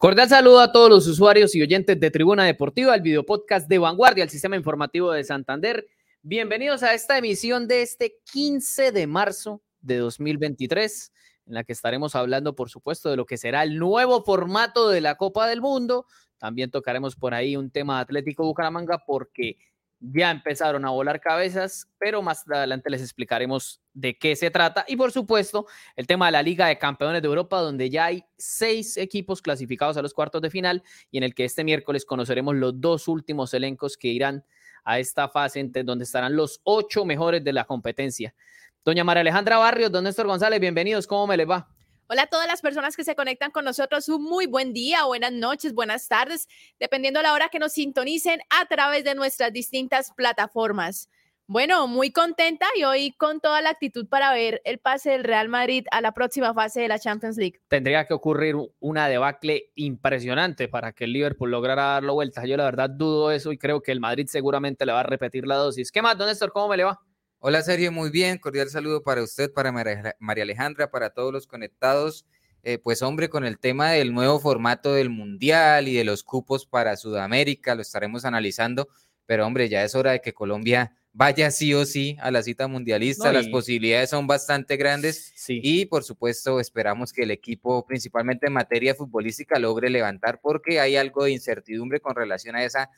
Cordial saludo a todos los usuarios y oyentes de Tribuna Deportiva, el video podcast de Vanguardia, el Sistema Informativo de Santander. Bienvenidos a esta emisión de este 15 de marzo de 2023, en la que estaremos hablando, por supuesto, de lo que será el nuevo formato de la Copa del Mundo. También tocaremos por ahí un tema Atlético Bucaramanga, porque ya empezaron a volar cabezas, pero más adelante les explicaremos de qué se trata. Y por supuesto, el tema de la Liga de Campeones de Europa, donde ya hay seis equipos clasificados a los cuartos de final y en el que este miércoles conoceremos los dos últimos elencos que irán a esta fase donde estarán los ocho mejores de la competencia. Doña María Alejandra Barrios, don Néstor González, bienvenidos, ¿cómo me les va? Hola a todas las personas que se conectan con nosotros. Un muy buen día, buenas noches, buenas tardes, dependiendo de la hora que nos sintonicen a través de nuestras distintas plataformas. Bueno, muy contenta y hoy con toda la actitud para ver el pase del Real Madrid a la próxima fase de la Champions League. Tendría que ocurrir una debacle impresionante para que el Liverpool lograra darlo vuelta. Yo la verdad dudo eso y creo que el Madrid seguramente le va a repetir la dosis. ¿Qué más, don Néstor? ¿Cómo me le va? Hola Sergio, muy bien, cordial saludo para usted, para María Alejandra, para todos los conectados. Eh, pues hombre, con el tema del nuevo formato del Mundial y de los cupos para Sudamérica, lo estaremos analizando, pero hombre, ya es hora de que Colombia vaya sí o sí a la cita mundialista, las posibilidades son bastante grandes y por supuesto esperamos que el equipo, principalmente en materia futbolística, logre levantar porque hay algo de incertidumbre con relación a esa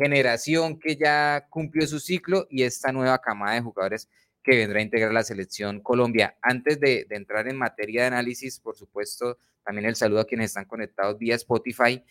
generación que ya cumplió su ciclo y esta nueva camada de jugadores que vendrá a integrar la selección Colombia. Antes de, entrar en materia de análisis, por supuesto, también el saludo a quienes están conectados vía Spotify.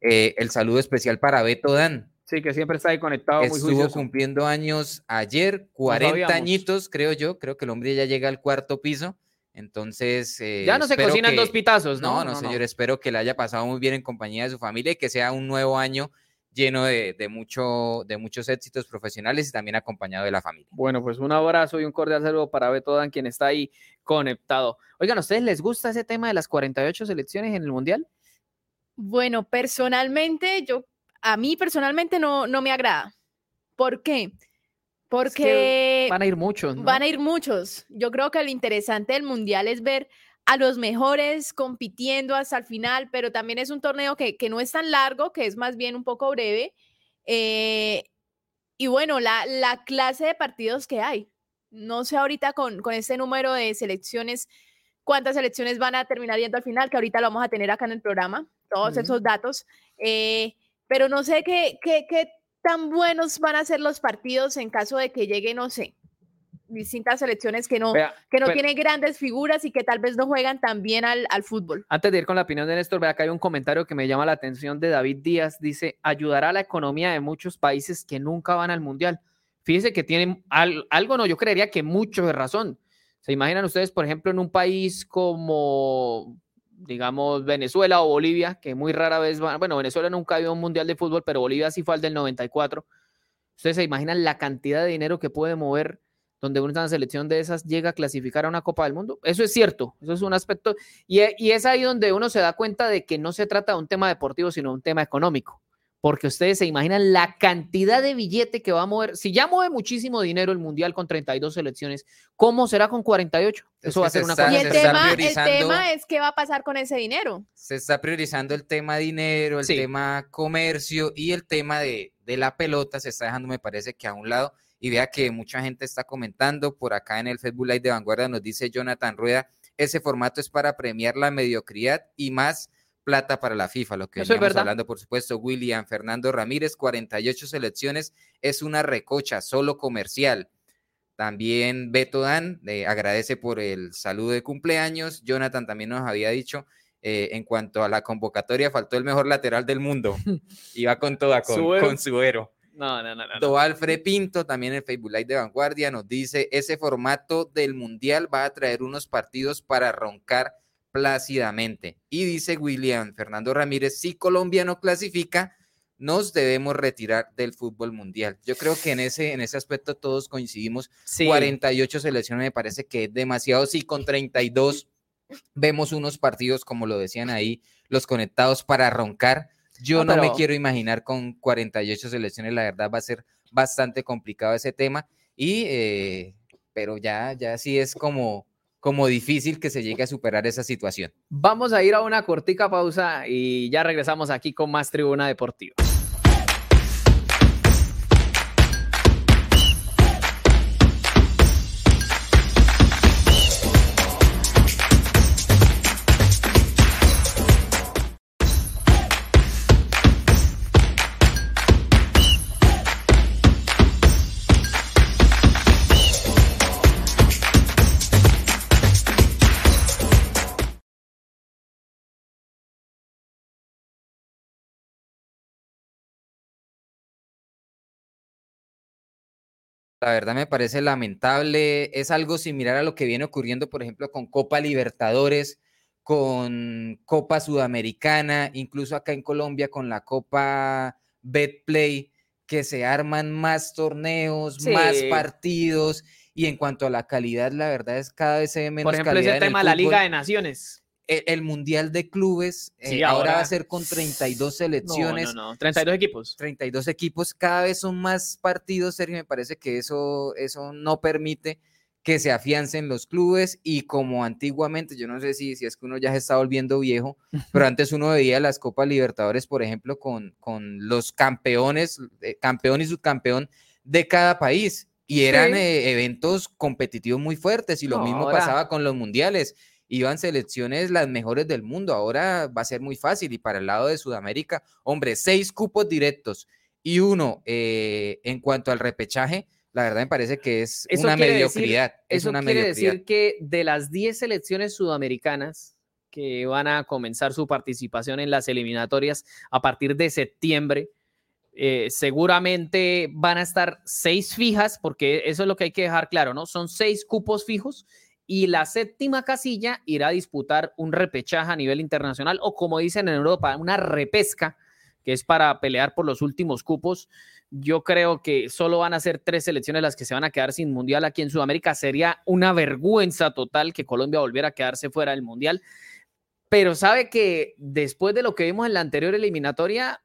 Eh, el saludo especial para Beto Dan. Sí, que siempre está ahí conectado. Estuvo cumpliendo años ayer, 40 añitos, creo yo. Creo que el hombre ya llega al cuarto piso. Entonces. Eh, ya no se cocinan dos pitazos, ¿no? No, no, señor. Espero que le haya pasado muy bien en compañía de su familia y que sea un nuevo año lleno de, mucho, de muchos éxitos profesionales y también acompañado de la familia. Bueno, pues un abrazo y un cordial saludo para Beto Dan, quien está ahí conectado. Oigan, ¿a ustedes les gusta ese tema de las 48 selecciones en el Mundial? Bueno, personalmente, yo, a mí personalmente no, no me agrada. ¿Por qué? Porque van a ir muchos. Van a ir muchos. Yo creo que lo interesante del Mundial es ver a los mejores compitiendo hasta el final, pero también es un torneo que, no es tan largo, que es más bien un poco breve. Eh, y bueno, la, la, clase de partidos que hay. No sé ahorita con, con este número de selecciones, cuántas selecciones van a terminar yendo al final, que ahorita lo vamos a tener acá en el programa, todos esos datos. Eh, pero no sé qué, qué, qué tan buenos van a ser los partidos en caso de que llegue, no sé, distintas selecciones que no, que no tienen grandes figuras y que tal vez no juegan tan bien al, al, fútbol. Antes de ir con la opinión de Néstor, vea que hay un comentario que me llama la atención de David Díaz. Dice, ayudará a la economía de muchos países que nunca van al Mundial. Fíjese que tienen algo, no, yo creería que mucho de razón. ¿Se imaginan ustedes, por ejemplo, en un país como, digamos, Venezuela o Bolivia, que muy rara vez van, bueno, Venezuela nunca ha habido un Mundial de fútbol, pero Bolivia sí fue al del 94. Ustedes se imaginan la cantidad de dinero que puede mover donde una selección de esas llega a clasificar a una Copa del Mundo. Eso es cierto, eso es un aspecto, y, y, es ahí donde uno se da cuenta de que no se trata de un tema deportivo, sino un tema económico, porque ustedes se imaginan la cantidad de billete que va a mover, si ya mueve muchísimo dinero el Mundial con 32 selecciones, ¿cómo será con 48? Eso va a ser una cosa. Y el tema, el tema es qué va a pasar con ese dinero. Se está priorizando el tema dinero, el tema comercio y el tema de, de la pelota se está dejando, me parece que a un lado y vea que mucha gente está comentando por acá en el Facebook Live de Vanguardia, nos dice Jonathan Rueda, ese formato es para premiar la mediocridad y más plata para la FIFA, lo que estamos hablando, por supuesto, William Fernando Ramírez, 48 selecciones, es una recocha, solo comercial. También Beto Dan eh, agradece por el saludo de cumpleaños. Jonathan también nos había dicho, eh, en cuanto a la convocatoria, faltó el mejor lateral del mundo. Iba con toda, con, con Suero. No, no, no. no. Pinto, también en Facebook Live de Vanguardia, nos dice, ese formato del Mundial va a traer unos partidos para roncar plácidamente. Y dice William Fernando Ramírez, si Colombia no clasifica, nos debemos retirar del fútbol mundial. Yo creo que en ese, en ese aspecto todos coincidimos. 48 selecciones me parece que es demasiado. Si con 32 vemos unos partidos, como lo decían ahí, los conectados para roncar, yo no, me quiero imaginar con 48 selecciones, la verdad va a ser bastante complicado ese tema. Y, eh, pero ya, ya sí es como, como difícil que se llegue a superar esa situación. Vamos a ir a una cortica pausa y ya regresamos aquí con más Tribuna Deportiva. La verdad me parece lamentable. Es algo similar a lo que viene ocurriendo, por ejemplo, con Copa Libertadores, con Copa Sudamericana, incluso acá en Colombia con la Copa Betplay, que se arman más torneos, más partidos. Y en cuanto a la calidad, la verdad es cada vez se ve menos Por ejemplo, ese tema de la Liga de Naciones el, Mundial de Clubes eh, ahora, va a ser con 32 selecciones. No, no, no, 32 equipos. 32 equipos, cada vez son más partidos, Sergio, me parece que eso, eso no permite que se afiancen los clubes y como antiguamente, yo no sé si, si es que uno ya se está volviendo viejo, pero antes uno veía las Copas Libertadores, por ejemplo, con, con los campeones, eh, campeón y subcampeón de cada país y eran eh, eventos competitivos muy fuertes y lo mismo pasaba con los mundiales iban selecciones las mejores del mundo. Ahora va a ser muy fácil. Y para el lado de Sudamérica, hombre, seis cupos directos y uno eh, en cuanto al repechaje, la verdad me parece que es una mediocridad. es eso una quiere decir que de las 10 selecciones sudamericanas que van a comenzar su participación en las eliminatorias a partir de septiembre, eh, seguramente van a estar seis fijas, porque eso es lo que hay que dejar claro, ¿no? Son seis cupos fijos y la séptima casilla irá a disputar un repechaje a nivel internacional o como dicen en Europa, una repesca, que es para pelear por los últimos cupos. Yo creo que solo van a ser tres selecciones las que se van a quedar sin mundial aquí en Sudamérica. Sería una vergüenza total que Colombia volviera a quedarse fuera del mundial. Pero sabe que después de lo que vimos en la anterior eliminatoria,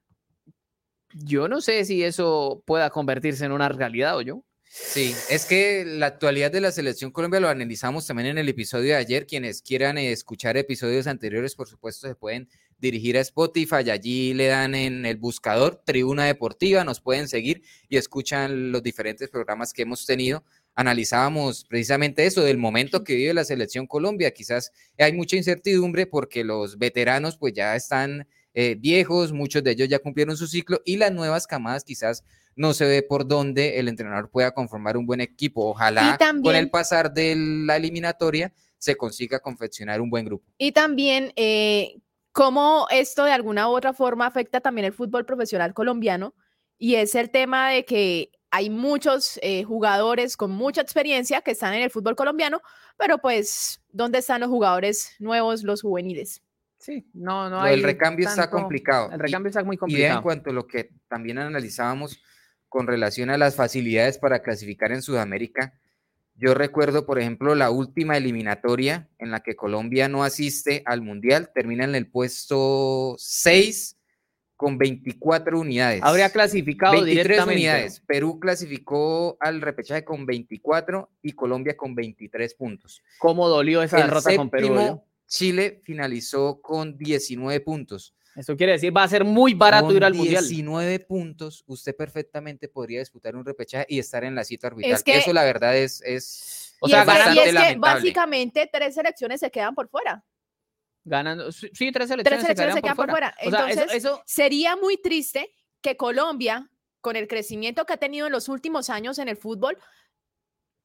yo no sé si eso pueda convertirse en una realidad o yo. Sí, es que la actualidad de la selección Colombia lo analizamos también en el episodio de ayer. Quienes quieran escuchar episodios anteriores, por supuesto, se pueden dirigir a Spotify. Allí le dan en el buscador Tribuna Deportiva, nos pueden seguir y escuchan los diferentes programas que hemos tenido. Analizábamos precisamente eso del momento que vive la selección Colombia. Quizás hay mucha incertidumbre porque los veteranos pues ya están eh, viejos, muchos de ellos ya cumplieron su ciclo y las nuevas camadas quizás no se ve por dónde el entrenador pueda conformar un buen equipo. Ojalá con el pasar de la eliminatoria se consiga confeccionar un buen grupo. Y también eh, cómo esto de alguna u otra forma afecta también el fútbol profesional colombiano y es el tema de que hay muchos eh, jugadores con mucha experiencia que están en el fútbol colombiano, pero pues, ¿dónde están los jugadores nuevos, los juveniles? Sí, no, no hay. El recambio está complicado. El recambio está muy complicado. Y en cuanto a lo que también analizábamos, con relación a las facilidades para clasificar en Sudamérica. Yo recuerdo, por ejemplo, la última eliminatoria en la que Colombia no asiste al Mundial, termina en el puesto 6 con 24 unidades. Habría clasificado 23 directamente. unidades. Perú clasificó al repechaje con 24 y Colombia con 23 puntos. ¿Cómo dolió esa derrota con Perú? Chile finalizó con 19 puntos. Eso quiere decir, va a ser muy barato ir al Mundial. 19 puntos, usted perfectamente podría disputar un repechaje y estar en la cita arbitral. Eso la verdad es, es o sea, bastante es que básicamente tres selecciones se quedan por fuera. Ganando, sí, tres selecciones, se, quedan por, fuera. Entonces, sería muy triste que Colombia, con el crecimiento que ha tenido en los últimos años en el fútbol,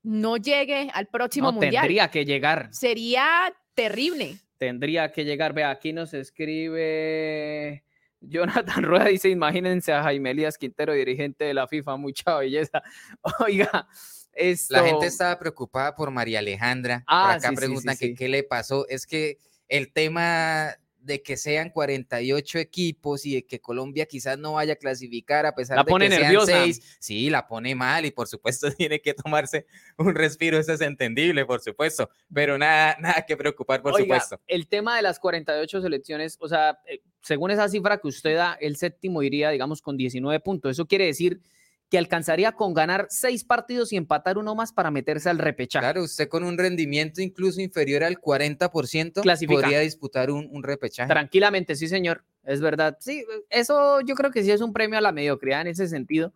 no llegue al próximo no, mundial. Tendría que llegar. Sería terrible tendría que llegar. Ve, aquí nos escribe Jonathan Rueda, dice, imagínense a Jaime Elías Quintero, dirigente de la FIFA, mucha belleza. Oiga, esto... La gente estaba preocupada por María Alejandra. Ah, acá preguntan que qué le pasó. Es que el tema de que sean 48 equipos y de que Colombia quizás no vaya a clasificar a pesar de que sean seis. Sí, la pone mal y por supuesto tiene que tomarse un respiro, eso es entendible, por supuesto, pero nada, nada que preocupar, por supuesto. El tema de las 48 selecciones, o sea, eh, según esa cifra que usted da, el séptimo iría, digamos, con 19 puntos. Eso quiere decir que alcanzaría con ganar seis partidos y empatar uno más para meterse al repechaje. Claro, usted con un rendimiento incluso inferior al 40% Clasifica. podría disputar un, un repechaje. Tranquilamente, sí, señor. Es verdad. Sí, eso yo creo que sí es un premio a la mediocridad en ese sentido.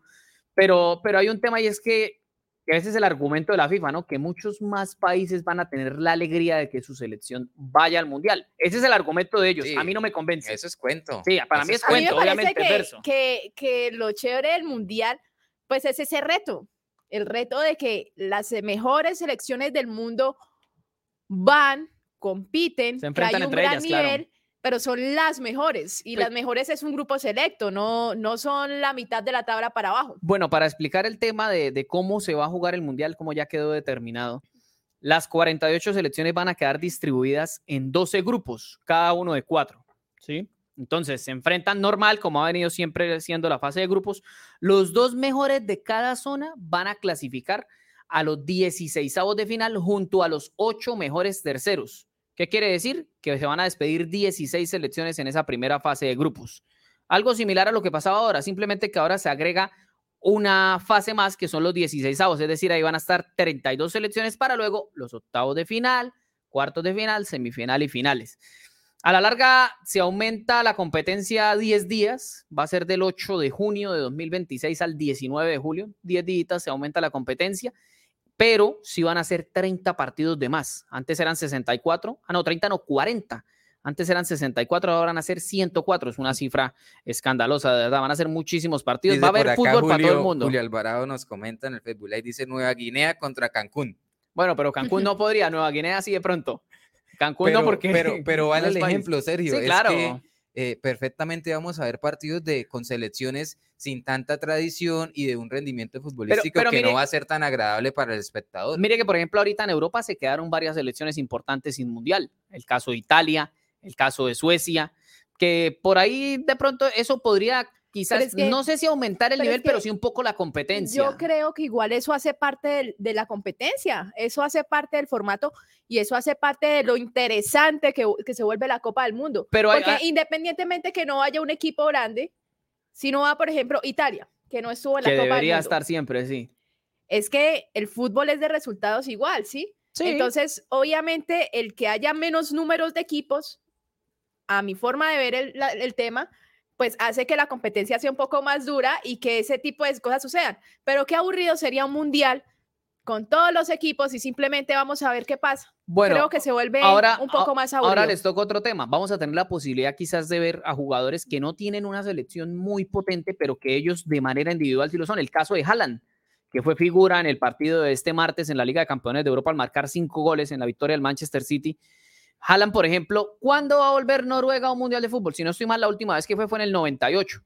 Pero, pero hay un tema y es que, que ese es el argumento de la FIFA, ¿no? Que muchos más países van a tener la alegría de que su selección vaya al mundial. Ese es el argumento de ellos. Sí, a mí no me convence. Eso es cuento. Sí, para Eso mí es A mí me cuento, obviamente, que, verso. que, que lo chévere del mundial, pues es ese reto, el reto de que las mejores selecciones del mundo van, compiten, Se un gran ellas, claro. nivel, pero son las mejores y las mejores es un grupo selecto, no, no son la mitad de la tabla para abajo. Bueno, para explicar el tema de, de cómo se va a jugar el Mundial, como ya quedó determinado, las 48 selecciones van a quedar distribuidas en 12 grupos, cada uno de cuatro, ¿sí? Entonces, se enfrentan normal, como ha venido siempre siendo la fase de grupos. Los dos mejores de cada zona van a clasificar a los 16 de final junto a los ocho mejores terceros. ¿Qué quiere decir? Que se van a despedir 16 selecciones en esa primera fase de grupos. Algo similar a lo que pasaba ahora, simplemente que ahora se agrega una fase más que son los 16 avos, es decir, ahí van a estar 32 selecciones para luego los octavos de final, cuartos de final, semifinal y finales. A la larga se aumenta la competencia a 10 días, va a ser del 8 de junio de 2026 al 19 de julio, 10 días se aumenta la competencia, pero sí van a ser 30 partidos de más. Antes eran 64, ah no, 30 no, 40. Antes eran 64, ahora van a ser 104. Es una cifra escandalosa, de verdad. Van a ser muchísimos partidos. Dice Va a haber acá fútbol para todo el mundo. Julio Alvarado nos comenta en el Facebook Live, dice Nueva Guinea contra Cancún. Bueno, pero Cancún no podría, Nueva Guinea así de pronto. Cancún no Pero, porque. pero, pero vale el ejemplo, Sergio. Sí, es claro. que, eh, perfectamente vamos a ver partidos de, con selecciones sin tanta tradición y de un rendimiento futbolístico pero que mire- no va a ser tan agradable para el espectador. Mire que, por ejemplo, ahorita en Europa se quedaron varias selecciones importantes sin mundial. El caso de Italia, el caso de Suecia, que por ahí de pronto eso podría quizás, es que- no sé si aumentar el pero es nivel, pero que sí un poco la competencia. Yo creo que igual eso hace parte del- de, la competencia, eso hace parte del formato y eso hace parte de lo interesante que, que se vuelve la Copa del Mundo. Pero Porque hay- independientemente que no haya un equipo grande, si no va, por ejemplo, Italia, que no estuvo en la Copa del debería Mundo, estar siempre, sí. es que el fútbol es de resultados igual, ¿sí? Entonces, obviamente, el que haya menos números de equipos, a mi forma de ver el, la- el tema, pues hace que la competencia sea un poco más dura y que ese tipo de cosas sucedan. Pero qué aburrido sería un mundial con todos los equipos y simplemente vamos a ver qué pasa. bueno, Creo que se vuelve ahora, un poco a- más aburrido. Ahora les toca otro tema. Vamos a tener la posibilidad quizás de ver a jugadores que no tienen una selección muy potente, pero que ellos de manera individual sí lo son. El caso de Haaland, que fue figura en el partido de este martes en la Liga de Campeones de Europa al marcar cinco goles en la victoria del Manchester City. Haaland, por ejemplo, ¿cuándo va a volver Noruega a un Mundial de Fútbol? Si no estoy mal, la última vez que fue fue en el 98,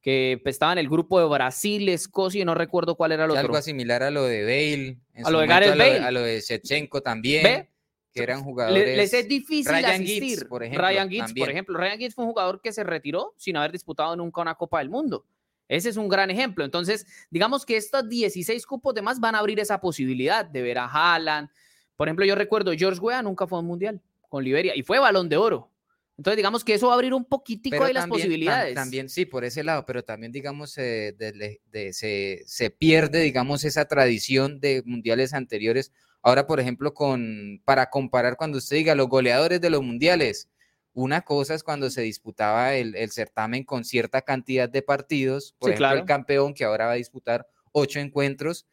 que pues, estaba en el grupo de Brasil, Escocia y no recuerdo cuál era Es otro. algo similar a lo de Bale, en A lo de momento a, lo Bale. a lo de Shevchenko también, ¿Ve? que eran Le- jugadores. les es difícil Ryan asistir. Por ejemplo, Ryan Giggs, por también. ejemplo. Ryan Giggs fue un jugador que se retiró sin haber disputado nunca una Copa del Mundo. Ese es un gran ejemplo. Entonces, digamos que estos 16 cupos de más van a abrir esa posibilidad de ver a Haaland. Por ejemplo, yo recuerdo, George Weah nunca fue a un mundial con Liberia y fue balón de oro. Entonces, digamos que eso va a abrir un poquitico Pero ahí las también- tam- posibilidades. También, sí, por ese lado, pero también, digamos, eh, de- de- de- se, se pierde, digamos, esa tradición de mundiales anteriores. Ahora, por ejemplo, con, para comparar cuando usted diga los goleadores de los mundiales, una cosa es cuando se disputaba el, el certamen con cierta cantidad de partidos, por Sí, ejemplo, claro. el campeón que ahora va a disputar ocho encuentros,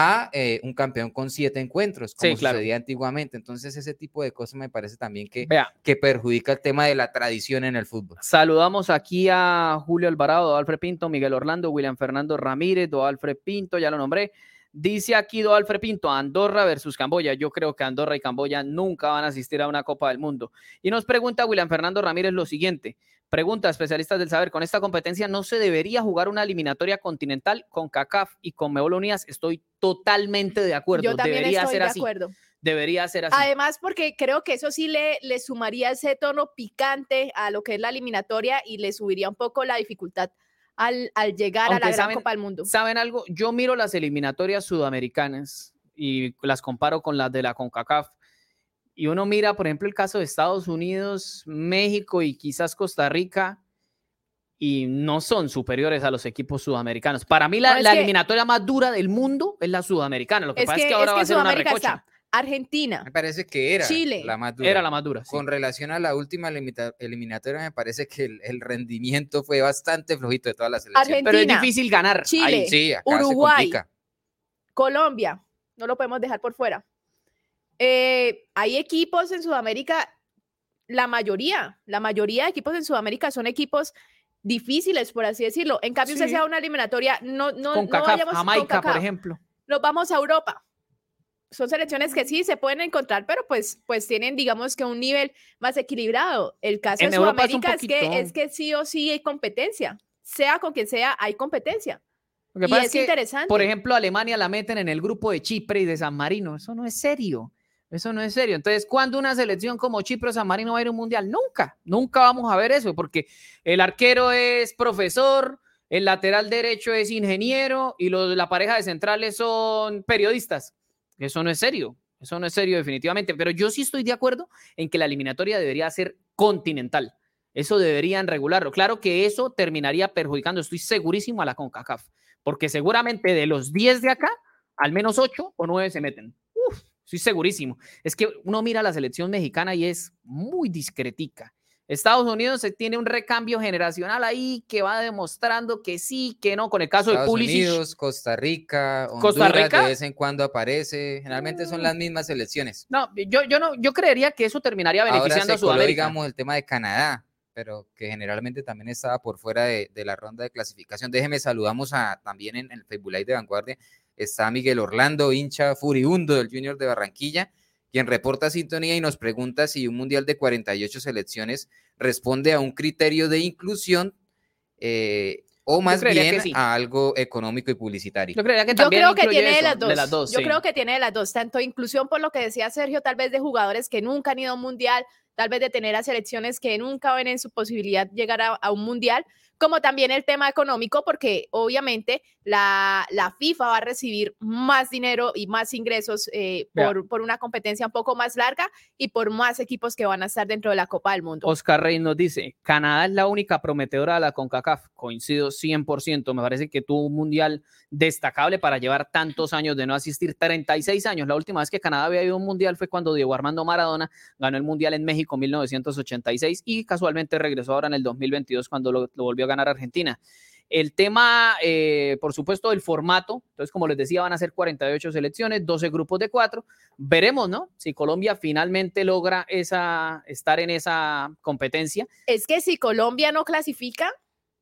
a eh, un campeón con siete encuentros, como Sí, claro. sucedía antiguamente. Entonces, ese tipo de cosas me parece también que, Vea, que perjudica el tema de la tradición en el fútbol. Saludamos aquí a Julio Alvarado, Alfred Pinto, Miguel Orlando, William Fernando Ramírez, Do Alfred Pinto, ya lo nombré. Dice aquí Do Alfred Pinto, Andorra versus Camboya. Yo creo que Andorra y Camboya nunca van a asistir a una Copa del Mundo. Y nos pregunta William Fernando Ramírez lo siguiente. Pregunta, especialistas del saber, con esta competencia no se debería jugar una eliminatoria continental con CACAF y con Mebol Unidas. Estoy totalmente de acuerdo. Yo también debería estoy ser de así. acuerdo. Debería ser así. Además, porque creo que eso sí le, le sumaría ese tono picante a lo que es la eliminatoria y le subiría un poco la dificultad al, al llegar a la Gran saben- Copa del Mundo. ¿Saben algo? Yo miro las eliminatorias sudamericanas y las comparo con las de la CONCACAF. Y uno mira, por ejemplo, el caso de Estados Unidos, México y quizás Costa Rica. y no son superiores a los equipos sudamericanos. Para mí la, No, que- eliminatoria más dura del mundo es la sudamericana. Lo que Es pasa que, es que ahora es va a ser una recocha. está Argentina, Me parece que era Chile. la más dura. Era la más dura. sí. Con relación a la última eliminatoria, me parece que el, el rendimiento fue bastante flojito de todas las selecciones. Argentina, Pero es difícil ganar. Chile, ahí. Sí, acá Uruguay. se. Colombia, no lo podemos dejar por fuera. Eh, hay equipos en Sudamérica, la mayoría, la mayoría de equipos en Sudamérica son equipos difíciles, por así decirlo. En cambio, Sí. usted sea una eliminatoria, no, no, Con no CACAF, vayamos con Jamaica, por ejemplo. Nos vamos a Europa. Son selecciones que sí se pueden encontrar, pero pues, pues tienen, digamos que un nivel más equilibrado. El caso En de Europa es un Sudamérica es, que, es que sí o sí hay competencia. Sea con quien sea, hay competencia. Lo que Y es, es que, interesante. por ejemplo, Alemania la meten en el grupo de Chipre y de San Marino. Eso no es serio. Eso no es serio. Entonces, ¿cuándo una selección como Chipre o San Marino va a ir a un mundial? Nunca, nunca vamos a ver eso, porque el arquero es profesor, el lateral derecho es ingeniero y los, la pareja de centrales son periodistas. Eso no es serio. Eso no es serio definitivamente. Pero yo sí estoy de acuerdo en que la eliminatoria debería ser continental. Eso deberían regularlo. Claro que eso terminaría perjudicando, estoy segurísimo, a la CONCACAF, porque seguramente de los 10 de acá, al menos 8 o 9 se meten. Uf, estoy segurísimo. Es que uno mira la selección mexicana y es muy discretica. Estados Unidos se tiene un recambio generacional ahí que va demostrando que sí, que no, con el caso de Estados Pulisic. Unidos, Costa Rica, Honduras Costa Rica. de vez en cuando aparece. Generalmente son Mm. las mismas selecciones. No, yo, yo no, yo creería que eso terminaría Ahora beneficiando se a coló, Sudamérica. digamos, el tema de Canadá, pero que generalmente también estaba por fuera de, de la ronda de clasificación. Déjeme saludamos a también en, en el Facebook Live de Vanguardia. Está Miguel Orlando, hincha furibundo del Junior de Barranquilla, quien reporta sintonía y nos pregunta si un mundial de 48 selecciones responde a un criterio de inclusión eh, o más bien sí. a algo económico y publicitario. Yo que creo que tiene de las dos. de las dos, Yo sí. creo que tiene de las dos, tanto inclusión por lo que decía Sergio, tal vez de jugadores que nunca han ido a un mundial, tal vez de tener a selecciones que nunca ven en su posibilidad llegar a, a un mundial, como también el tema económico, porque obviamente la, la FIFA va a recibir más dinero y más ingresos eh, por, por una competencia un poco más larga y por más equipos que van a estar dentro de la Copa del Mundo. Oscar Rey nos dice, Canadá es la única prometedora de la CONCACAF. Coincido 100%. Me parece que tuvo un mundial destacable para llevar tantos años de no asistir. 36 años. La última vez que Canadá había ido a un mundial fue cuando Diego Armando Maradona ganó el mundial en México en 1986 y casualmente regresó ahora en el 2022 cuando lo, lo volvió a ganar Argentina. El tema, eh, por supuesto, del formato. Entonces, como les decía, van a ser 48 selecciones, 12 grupos de cuatro. Veremos, ¿no? Si Colombia finalmente logra esa, estar en esa competencia. Es que si Colombia no clasifica,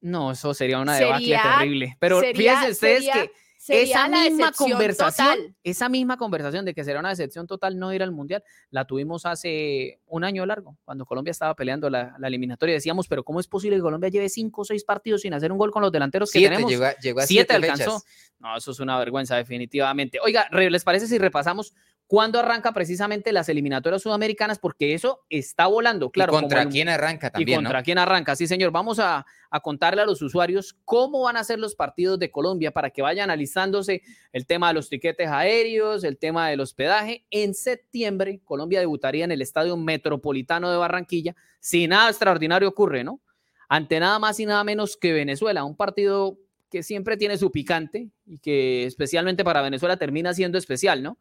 No, eso sería una debacle Sería- terrible. Pero sería- fíjense ustedes sería- que sería esa la misma conversación, total. esa misma conversación de que será una decepción total no ir al mundial, la tuvimos hace un año largo, cuando Colombia estaba peleando la, la eliminatoria. Decíamos, pero ¿cómo es posible que Colombia lleve cinco o seis partidos sin hacer un gol con los delanteros que Siete, tenemos? llegó a, llegó a Siete siete, alcanzó. fechas. No, eso es una vergüenza, definitivamente. Oiga, ¿les parece si repasamos cuándo arranca precisamente las eliminatorias sudamericanas? Porque eso está volando, claro. ¿Y contra quién arranca ¿Y también, contra no? quién arranca? Sí, señor. Vamos a, a contarle a los usuarios cómo van a ser los partidos de Colombia para que vayan alistándose el tema de los tiquetes aéreos, el tema del hospedaje. En septiembre, Colombia debutaría en el Estadio Metropolitano de Barranquilla. Si nada extraordinario ocurre, ¿no? Ante nada más y nada menos que Venezuela, un partido que siempre tiene su picante y que especialmente para Venezuela termina siendo especial, ¿no?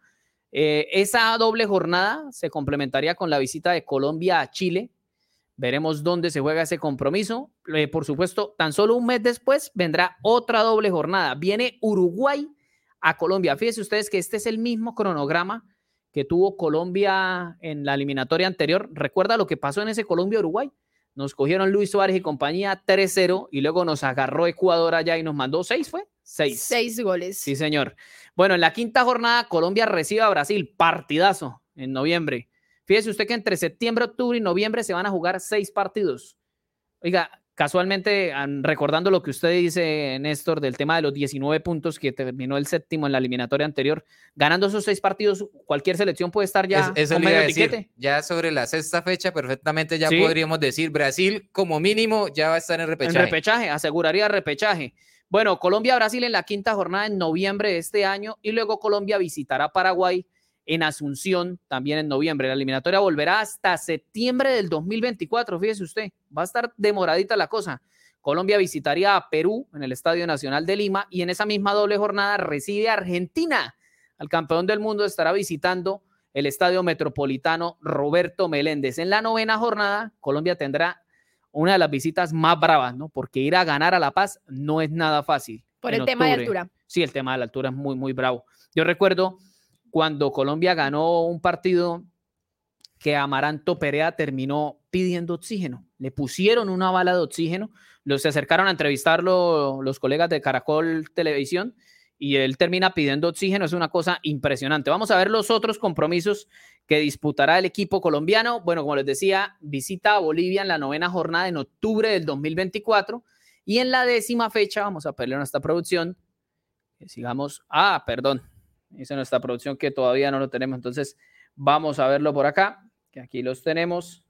Eh, esa doble jornada se complementaría con la visita de Colombia a Chile. Veremos dónde se juega ese compromiso. Eh, por supuesto, tan solo un mes después vendrá otra doble jornada. Viene Uruguay a Colombia. Fíjense ustedes que este es el mismo cronograma que tuvo Colombia en la eliminatoria anterior. Recuerda lo que pasó en ese Colombia-Uruguay. Nos cogieron Luis Suárez y compañía 3-0 y luego nos agarró Ecuador allá y nos mandó 6, ¿fue? 6. Seis goles. Sí, señor. Bueno, en la quinta jornada, Colombia recibe a Brasil. Partidazo en noviembre. Fíjese usted que entre septiembre, octubre y noviembre se van a jugar seis partidos. Oiga, casualmente, an- recordando lo que usted dice, Néstor, del tema de los 19 puntos que terminó el séptimo en la eliminatoria anterior, ganando esos seis partidos, cualquier selección puede estar ya Es- eso con medio decir. tiquete. Ya sobre la sexta fecha, perfectamente ya Sí. podríamos decir Brasil, como mínimo, ya va a estar en En repechaje. repechaje, aseguraría repechaje. Bueno, Colombia-Brasil en la quinta jornada en noviembre de este año y luego Colombia visitará Paraguay en Asunción también en noviembre. La eliminatoria volverá hasta septiembre del 2024, fíjese usted, va a estar demoradita la cosa. Colombia visitaría a Perú en el Estadio Nacional de Lima y en esa misma doble jornada recibe a Argentina. Al campeón del mundo estará visitando el Estadio Metropolitano Roberto Meléndez. En la novena jornada, Colombia tendrá una de las visitas más bravas, ¿no? Porque ir a ganar a La Paz no es nada fácil. Por el tema de altura. Sí, el tema de la altura es muy, muy bravo. Yo recuerdo cuando Colombia ganó un partido que Amaranto Perea terminó pidiendo oxígeno. Le pusieron una bala de oxígeno, los se acercaron a entrevistarlo los colegas de Caracol Televisión y él termina pidiendo oxígeno. Es una cosa impresionante. Vamos a ver los otros compromisos que disputará el equipo colombiano. Bueno, como les decía, visita a Bolivia en la novena jornada en octubre del 2024 y en la décima fecha, vamos a pelear nuestra producción, que sigamos, ah, perdón, dice nuestra producción que todavía no lo tenemos, entonces vamos a verlo por acá, que aquí los tenemos.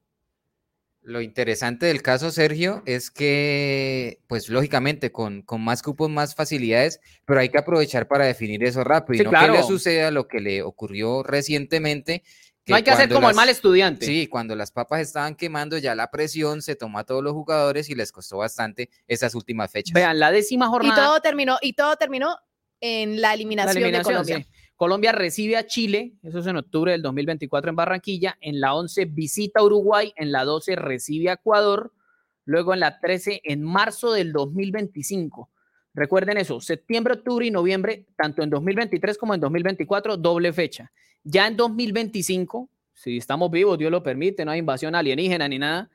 Lo interesante del caso, Sergio, es que, pues lógicamente, con, con, más cupos, más facilidades, pero hay que aprovechar para definir eso rápido. y no que le suceda lo que le ocurrió recientemente. no hay que hacer como el mal estudiante. Sí, cuando las papas estaban quemando, ya la presión se tomó a todos los jugadores y les costó bastante esas últimas fechas. Vean, la décima jornada. Y todo terminó, y todo terminó en la eliminación, de Colombia. Colombia recibe a Chile, eso es en octubre del 2024 en Barranquilla. En la 11 visita a Uruguay, en la 12 recibe a Ecuador, luego en la 13 en marzo del 2025. Recuerden eso, septiembre, octubre y noviembre, tanto en 2023 como en 2024, doble fecha. Ya en 2025, si estamos vivos, Dios lo permite, no hay invasión alienígena ni nada.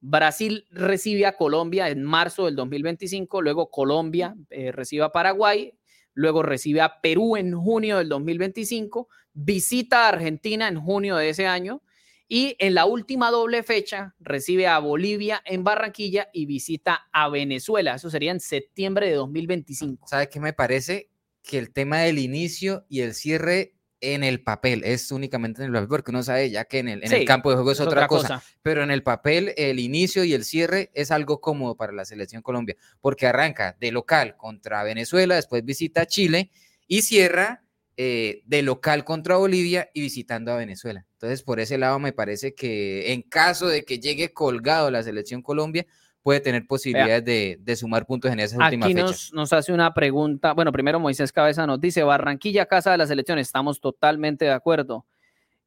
Brasil recibe a Colombia en marzo del 2025, luego Colombia eh, recibe a Paraguay, luego recibe a Perú en junio del 2025, visita a Argentina en junio de ese año y en la última doble fecha recibe a Bolivia en Barranquilla y visita a Venezuela. Eso sería en septiembre de 2025. ¿Sabe qué me parece? Que el tema del inicio y el cierre en el papel, es únicamente en el papel, porque uno sabe ya que en el, en el campo de juego es, otra, cosa. pero en el papel el inicio y el cierre es algo cómodo para la selección Colombia, porque arranca de local contra Venezuela, después visita a Chile y cierra eh, de local contra Bolivia y visitando a Venezuela. Entonces, por ese lado me parece que en caso de que llegue colgado la selección Colombia, puede tener posibilidades de, sumar puntos en esas últimas fechas. Nos, nos hace una pregunta, bueno, primero Moisés Cabeza nos dice, Barranquilla, casa de la selección, estamos totalmente de acuerdo.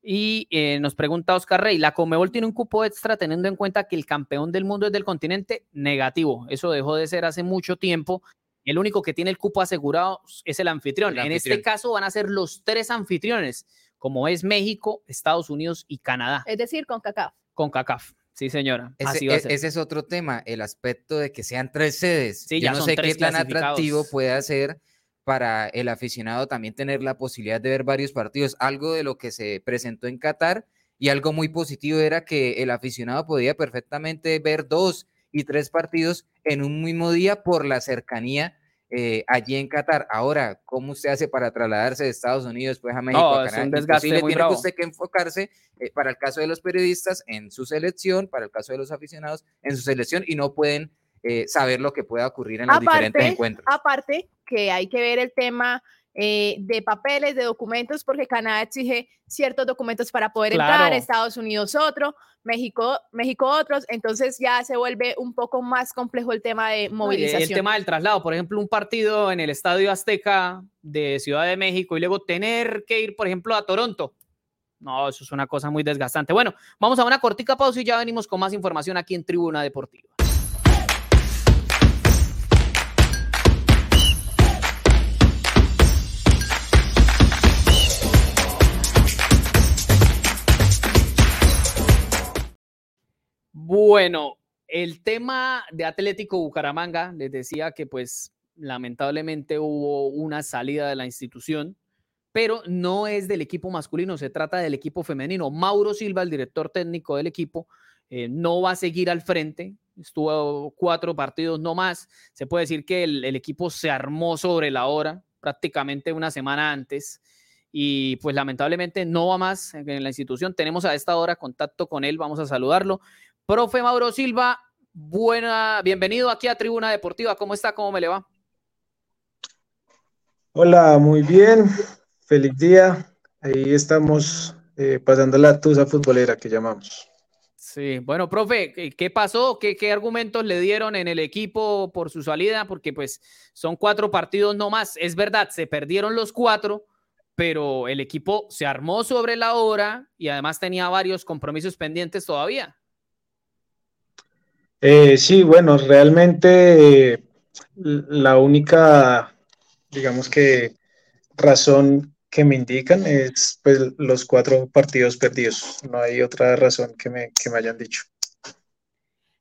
Y eh, nos pregunta Oscar Rey, ¿la Comebol tiene un cupo extra teniendo en cuenta que el campeón del mundo es del continente? Negativo, eso dejó de ser hace mucho tiempo. El único que tiene el cupo asegurado es el anfitrión. En este caso van a ser los tres anfitriones, como es México, Estados Unidos y Canadá. Es decir, con CACAF. Con CACAF. Sí, señora. Ese, e, ese, es otro tema, el aspecto de que sean tres sedes. Sí, Yo no sé qué tan atractivo puede hacer para el aficionado también tener la posibilidad de ver varios partidos. Algo de lo que se presentó en Qatar y algo muy positivo era que el aficionado podía perfectamente ver dos y tres partidos en un mismo día por la cercanía eh, allí en Qatar. Ahora, ¿cómo usted hace para trasladarse de Estados Unidos después a México? No, a Canadá? Es un desgaste muy tiene usted que enfocarse eh, para el caso de los periodistas en su selección, para el caso de los aficionados en su selección y no pueden eh, saber lo que pueda ocurrir en los diferentes encuentros. Aparte que hay que ver el tema eh, de papeles, de documentos, porque Canadá exige ciertos documentos para poder entrar, Estados Unidos otro, México, México otros, entonces ya se vuelve un poco más complejo el tema de movilización. El tema del traslado, por ejemplo, un partido en el Estadio Azteca de Ciudad de México y luego tener que ir, por ejemplo, a Toronto. No, eso es una cosa muy desgastante. Bueno, vamos a una cortica pausa y ya venimos con más información aquí en Tribuna Deportiva. Bueno, el tema de Atlético Bucaramanga, les decía que pues lamentablemente hubo una salida de la institución, pero no es del equipo masculino, se trata del equipo femenino. Mauro Silva, el director técnico del equipo, eh, no va a seguir al frente, estuvo cuatro partidos no más. Se puede decir que el, el equipo se armó sobre la hora, prácticamente una semana antes y pues lamentablemente no va más en la institución. Tenemos a esta hora contacto con él, vamos a saludarlo. Profe Mauro Silva, buena, bienvenido aquí a Tribuna Deportiva. ¿Cómo está? ¿Cómo me le va? Hola, muy bien. Feliz día. Ahí estamos eh, pasando la tusa futbolera que llamamos. Sí, bueno, profe, ¿qué pasó? ¿Qué, ¿Qué, argumentos le dieron en el equipo por su salida? Porque pues son cuatro partidos no más. Es verdad, se perdieron los cuatro, pero el equipo se armó sobre la hora y además tenía varios compromisos pendientes todavía. Eh, sí, bueno, realmente la única, digamos que, razón que me indican es pues, los cuatro partidos perdidos. No hay otra razón que me, que me hayan dicho.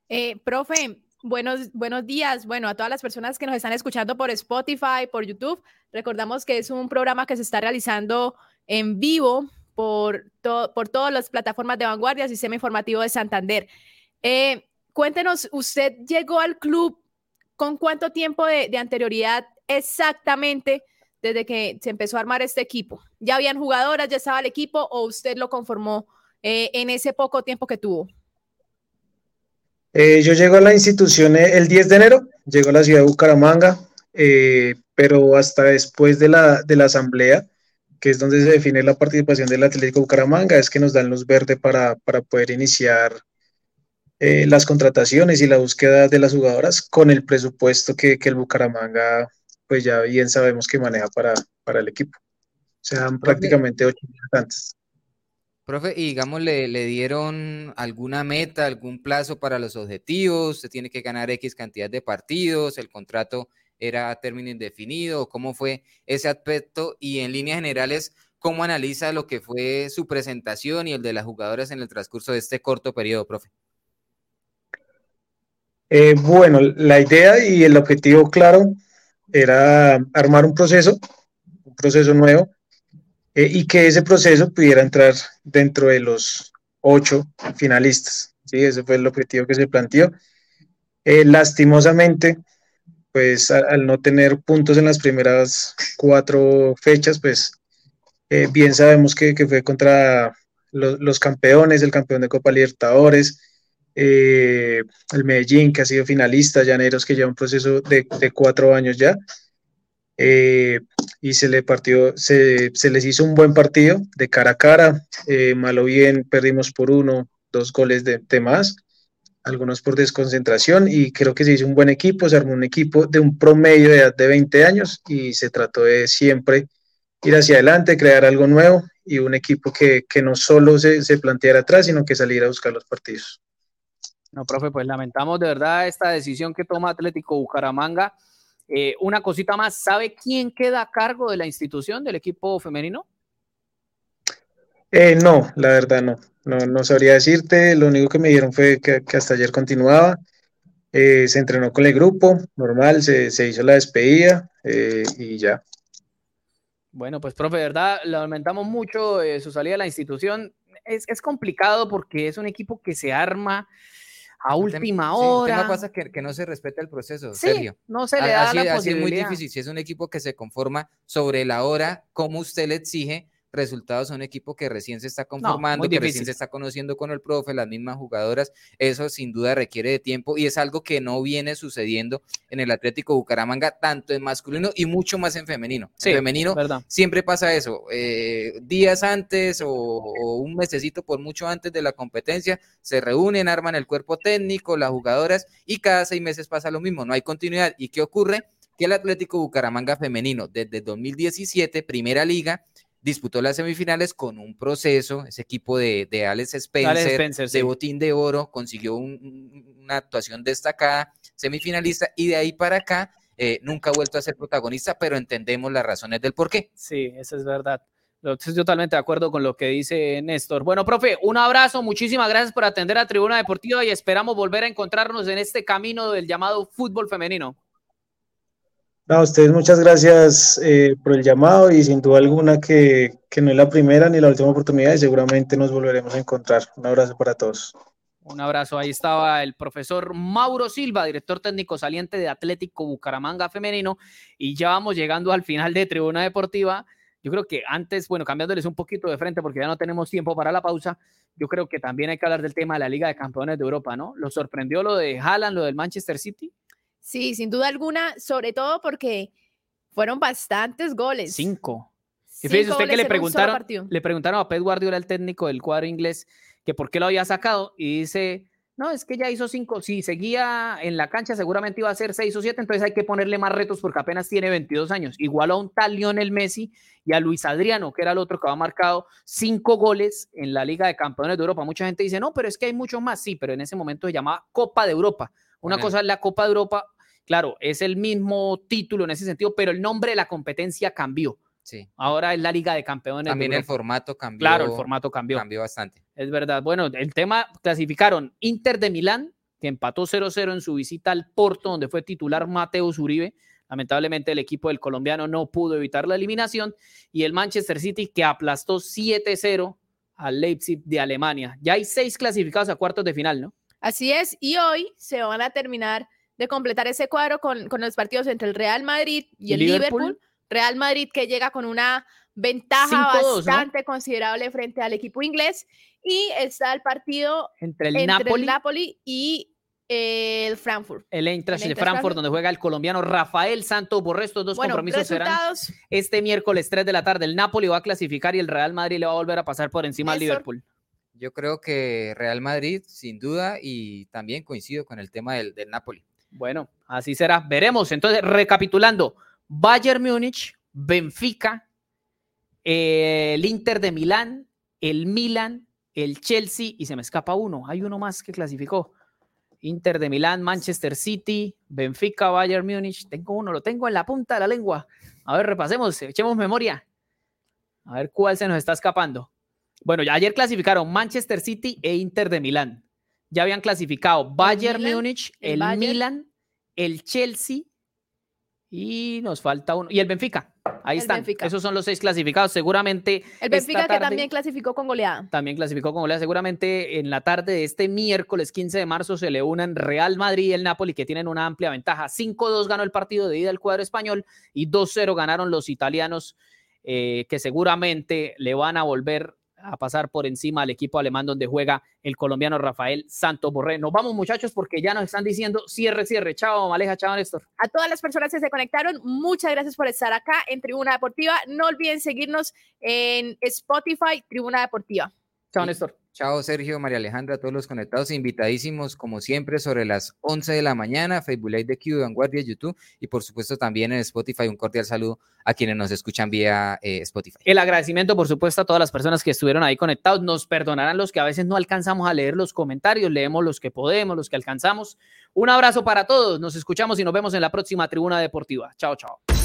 Eh, profe, buenos, buenos días. Bueno, a todas las personas que nos están escuchando por Spotify, por YouTube, recordamos que es un programa que se está realizando en vivo por, por todas las plataformas de vanguardia, Sistema Informativo de Santander. Eh, cuéntenos, ¿usted llegó al club con cuánto tiempo de, anterioridad exactamente? desde que se empezó a armar este equipo? ¿Ya habían jugadoras, ya estaba el equipo o usted lo conformó eh, en ese poco tiempo que tuvo? Eh, yo llego a la institución el 10 de enero, llego a la ciudad de Bucaramanga, eh, pero hasta después de la, de la asamblea, que es donde se define la participación del Atlético Bucaramanga, es que nos dan luz verde para, para poder iniciar las contrataciones y la búsqueda de las jugadoras con el presupuesto que, que el Bucaramanga pues ya bien sabemos que maneja para, para el equipo. O sea, prácticamente ocho antes. Profe, y digamos, ¿le, ¿le, dieron alguna meta, algún plazo para los objetivos? ¿Se tiene que ganar X cantidad de partidos? ¿El contrato era a término indefinido? ¿Cómo fue ese aspecto? Y en líneas generales, ¿cómo analiza lo que fue su presentación y el de las jugadoras en el transcurso de este corto periodo, profe? Eh, bueno, la idea y el objetivo claro era armar un proceso, un proceso nuevo, eh, y que ese proceso pudiera entrar dentro de los ocho finalistas. ¿sí? Ese fue el objetivo que se planteó. Eh, lastimosamente, pues al, no tener puntos en las primeras cuatro fechas, pues bien sabemos que, fue contra los, campeones, el campeón de Copa Libertadores, eh, el Medellín, que ha sido finalista, Llaneros, que lleva un proceso de, cuatro años ya, eh, y se, le partió, se, se, les hizo un buen partido de cara a cara, eh, malo bien, perdimos por uno, dos goles de, de, más, algunos por desconcentración, y creo que se hizo un buen equipo, se armó un equipo de un promedio de edad de 20 años, y se trató de siempre ir hacia adelante, crear algo nuevo, y un equipo que, que no solo se, se planteara atrás, sino que saliera a buscar los partidos. No, profe, pues lamentamos de verdad esta decisión que toma Atlético Bucaramanga. Eh, una cosita más, ¿sabe quién queda a cargo de la institución del equipo femenino? Eh, no, la verdad no. no. no. sabría decirte. Lo único que me dieron fue que, que hasta ayer continuaba. Eh, se entrenó con el grupo, normal, se, se hizo la despedida eh, y ya. Bueno, pues profe, de verdad, lamentamos mucho su salida de la institución. Es, es complicado porque es un equipo que se arma a última hora. Sí, el pasa que, que no se respeta el proceso, sí, Sergio. No se le da así, la así es muy difícil. Si es un equipo que se conforma sobre la hora, como usted le exige, resultados a un equipo que recién se está conformando, no, que recién se está conociendo con el profe, las mismas jugadoras, eso sin duda requiere de tiempo y es algo que no viene sucediendo en el Atlético Bucaramanga, tanto en masculino y mucho más en femenino. Sí, en femenino verdad. siempre pasa eso, eh, días antes o, o, un mesecito por mucho antes de la competencia, se reúnen, arman el cuerpo técnico, las jugadoras y cada seis meses pasa lo mismo, no hay continuidad. ¿Y qué ocurre? Que el Atlético Bucaramanga femenino desde 2017, primera liga, disputó las semifinales con un proceso, ese equipo de, de Alex Spencer, Alex Spencer de botín de oro, consiguió un, una actuación destacada, semifinalista, y de ahí para acá eh, nunca ha vuelto a ser protagonista, pero entendemos las razones del por qué. Sí, eso es verdad. Estoy totalmente de acuerdo con lo que dice Néstor. Bueno, profe, un abrazo, muchísimas gracias por atender a Tribuna Deportiva y esperamos volver a encontrarnos en este camino del llamado fútbol femenino. No, a ustedes muchas gracias eh, por el llamado y sin duda alguna que, que, no es la primera ni la última oportunidad y seguramente nos volveremos a encontrar. Un abrazo para todos. Un abrazo. Ahí estaba el profesor Mauro Silva, director técnico saliente de Atlético Bucaramanga Femenino y ya vamos llegando al final de Tribuna Deportiva. Yo creo que antes, bueno, cambiándoles un poquito de frente porque ya no tenemos tiempo para la pausa, yo creo que también hay que hablar del tema de la Liga de Campeones de Europa, ¿no? ¿Lo sorprendió lo de Haaland, lo del Manchester City? Sí, sin duda alguna, sobre todo porque fueron bastantes goles. Cinco. Y fíjese usted que le preguntaron, le preguntaron a Pep Guardiola, el técnico del cuadro inglés, que por qué lo había sacado y dice, no, es que ya hizo cinco, si seguía en la cancha seguramente iba a ser seis o siete, entonces hay que ponerle más retos porque apenas tiene 22 años, igual a un tal Lionel Messi y a Luis Adriano, que era el otro que había marcado cinco goles en la Liga de Campeones de Europa. Mucha gente dice, no, pero es que hay mucho más, sí, pero en ese momento se llamaba Copa de Europa. Una cosa es la Copa de Europa, claro, es el mismo título en ese sentido, pero el nombre de la competencia cambió. Sí. Ahora es la Liga de Campeones. También de el formato cambió. Claro, el formato cambió. Cambió bastante. Es verdad. Bueno, el tema clasificaron Inter de Milán, que empató 0-0 en su visita al Porto, donde fue titular Mateo Uribe. Lamentablemente el equipo del colombiano no pudo evitar la eliminación. Y el Manchester City, que aplastó 7-0 al Leipzig de Alemania. Ya hay seis clasificados a cuartos de final, ¿no? Así es, y hoy se van a terminar de completar ese cuadro con, con los partidos entre el Real Madrid y ¿Y el Liverpool? Liverpool. Real Madrid que llega con una ventaja 5-2, ¿no? bastante considerable frente al equipo inglés. Y está el partido Entre el entre Napoli, el Napoli y el Frankfurt. el Eintracht de Frankfurt, Frankfurt. donde juega el colombiano Rafael Santos Borré. Estos dos Bueno, compromisos serán este miércoles 3 de la tarde. El Napoli va a clasificar y el Real Madrid le va a volver a pasar por encima al. Liverpool. Yo creo que Real Madrid, sin duda, y también coincido con el tema del, Napoli. Bueno, así será. Veremos. Entonces, recapitulando, Bayern Múnich, Benfica, eh, el Inter de Milán, el Milan, el Chelsea y se me escapa uno. Hay uno más que clasificó. Inter de Milán, Manchester City, Benfica, Bayern Múnich. Tengo uno, lo tengo en la punta de la lengua. A ver, repasemos, echemos memoria. A ver cuál se nos está escapando. Bueno, ya ayer clasificaron Manchester City e Inter de Milán. Ya habían clasificado Bayern Múnich, el Bayern. Milan, el Chelsea y nos falta uno. Y el Benfica. Ahí El están. Benfica. Esos son los seis clasificados. Seguramente El Benfica que también clasificó con goleada. también clasificó con goleada. Seguramente en la tarde de este miércoles 15 de marzo se le unan Real Madrid y el Napoli, que tienen una amplia ventaja. 5-2 ganó el partido de ida el cuadro español y 2-0 ganaron los italianos, eh, que seguramente le van a volver a pasar por encima al equipo alemán donde juega el colombiano Rafael Santos Borré. Nos vamos, muchachos, porque ya nos están diciendo cierre, cierre. Chao, Maleja, chao, Néstor. A todas las personas que se conectaron, muchas gracias por estar acá en Tribuna Deportiva. No olviden seguirnos en Spotify, Tribuna Deportiva. Chao, Néstor. Chao, Sergio, María Alejandra, todos los conectados, invitadísimos como siempre sobre las 11 de la mañana, Facebook Live de Q, Vanguardia, YouTube y por supuesto también en Spotify. Un cordial saludo a quienes nos escuchan vía eh, Spotify. El agradecimiento, por supuesto, a todas las personas que estuvieron ahí conectados. Nos perdonarán los que a veces no alcanzamos a leer los comentarios, leemos los que podemos, los que alcanzamos. Un abrazo para todos. Nos escuchamos y nos vemos en la próxima tribuna deportiva. Chao, chao.